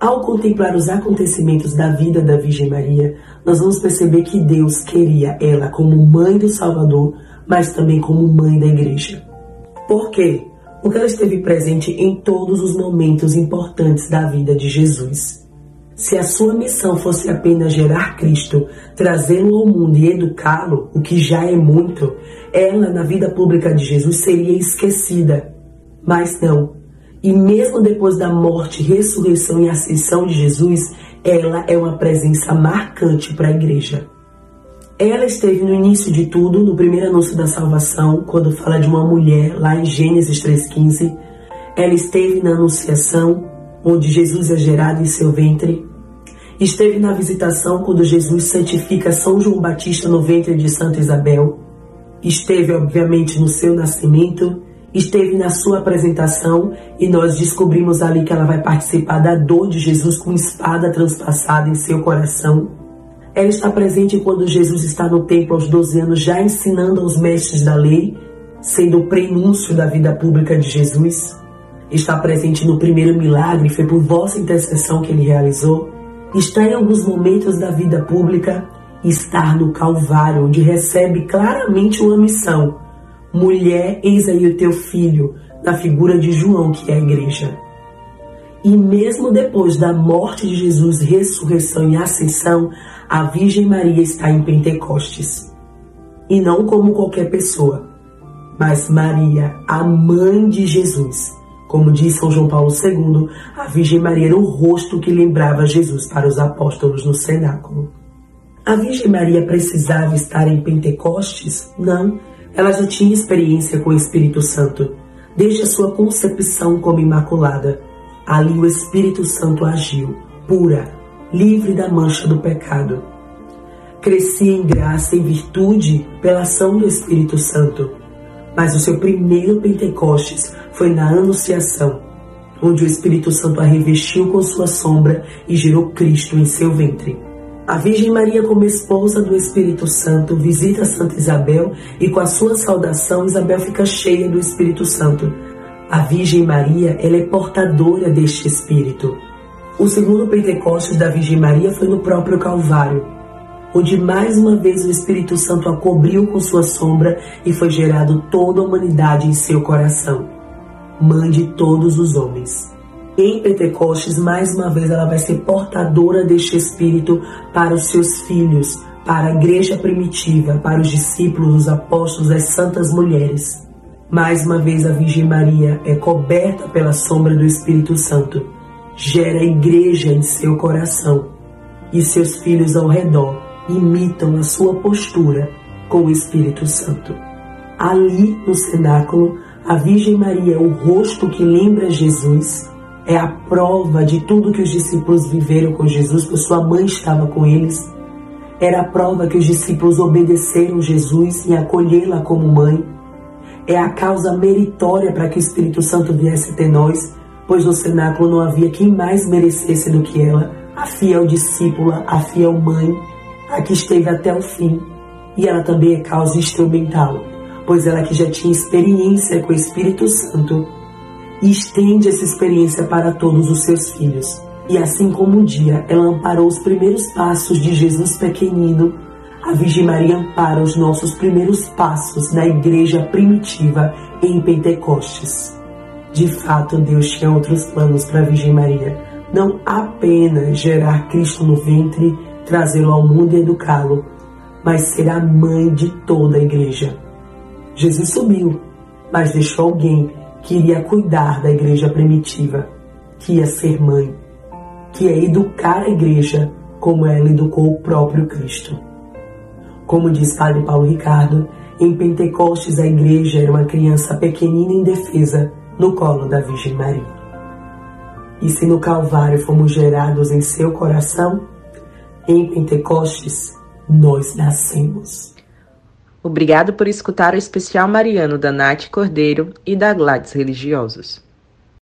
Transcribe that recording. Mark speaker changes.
Speaker 1: Ao contemplar os acontecimentos da vida da Virgem Maria, nós vamos perceber que Deus queria ela como mãe do Salvador, mas também como mãe da igreja. Por quê? Porque ela esteve presente em todos os momentos importantes da vida de Jesus. Se a sua missão fosse apenas gerar Cristo, trazê-lo ao mundo e educá-lo, o que já é muito, ela, na vida pública de Jesus, seria esquecida. Mas não, e mesmo depois da morte, ressurreição e ascensão de Jesus, ela é uma presença marcante para a igreja. Ela esteve no início de tudo, no primeiro anúncio da salvação, quando fala de uma mulher, lá em Gênesis 3,15. Ela esteve na anunciação, onde Jesus é gerado em seu ventre. Esteve na visitação, quando Jesus santifica São João Batista no ventre de Santa Isabel. Esteve, obviamente, no seu nascimento esteve na sua apresentação e nós descobrimos ali que ela vai participar da dor de Jesus com espada transpassada em seu coração. Ela está presente quando Jesus está no templo aos 12 anos, já ensinando aos mestres da lei, sendo o prenúncio da vida pública de Jesus. Está presente no primeiro milagre, foi por vossa intercessão que ele realizou. Está em alguns momentos da vida pública, estar no Calvário, onde recebe claramente uma missão Mulher, eis aí o teu filho, na figura de João, que é a igreja. E mesmo depois da morte de Jesus, ressurreição e ascensão, a Virgem Maria está em Pentecostes. E não como qualquer pessoa, mas Maria, a mãe de Jesus. Como diz São João Paulo II, a Virgem Maria era o rosto que lembrava Jesus para os apóstolos no cenáculo. A Virgem Maria precisava estar em Pentecostes? Não ela já tinha experiência com o Espírito Santo, desde a sua concepção como imaculada. Ali o Espírito Santo agiu, pura, livre da mancha do pecado. Crescia em graça e virtude pela ação do Espírito Santo. Mas o seu primeiro Pentecostes foi na Anunciação, onde o Espírito Santo a revestiu com sua sombra e gerou Cristo em seu ventre. A Virgem Maria, como esposa do Espírito Santo, visita Santa Isabel e, com a sua saudação, Isabel fica cheia do Espírito Santo. A Virgem Maria, ela é portadora deste Espírito. O segundo Pentecostes da Virgem Maria foi no próprio Calvário, onde mais uma vez o Espírito Santo a cobriu com sua sombra e foi gerado toda a humanidade em seu coração. Mãe de todos os homens. Em Pentecostes, mais uma vez, ela vai ser portadora deste Espírito para os seus filhos, para a igreja primitiva, para os discípulos, os apóstolos, as santas mulheres. Mais uma vez, a Virgem Maria é coberta pela sombra do Espírito Santo, gera igreja em seu coração e seus filhos ao redor imitam a sua postura com o Espírito Santo. Ali no cenáculo, a Virgem Maria é o rosto que lembra Jesus é a prova de tudo que os discípulos viveram com Jesus, pois sua mãe estava com eles. Era a prova que os discípulos obedeceram Jesus em acolhê-la como mãe. É a causa meritória para que o Espírito Santo viesse até nós, pois no cenáculo não havia quem mais merecesse do que ela, a fiel discípula, a fiel mãe, a que esteve até o fim. E ela também é causa instrumental, pois ela que já tinha experiência com o Espírito Santo e estende essa experiência para todos os seus filhos. E assim como um dia ela amparou os primeiros passos de Jesus pequenino, a Virgem Maria ampara os nossos primeiros passos na igreja primitiva em Pentecostes. De fato, Deus tinha outros planos para a Virgem Maria, não apenas gerar Cristo no ventre, trazê-lo ao mundo e educá-lo, mas ser a mãe de toda a igreja. Jesus subiu, mas deixou alguém que iria cuidar da igreja primitiva, que ia ser mãe, que ia educar a igreja como ela educou o próprio Cristo. Como diz Padre Paulo Ricardo, em Pentecostes a igreja era uma criança pequenina e indefesa no colo da Virgem Maria. E se no Calvário fomos gerados em seu coração, em Pentecostes nós nascemos.
Speaker 2: Obrigado por escutar o especial mariano da Nath Cordeiro e da Gladys Religiosos.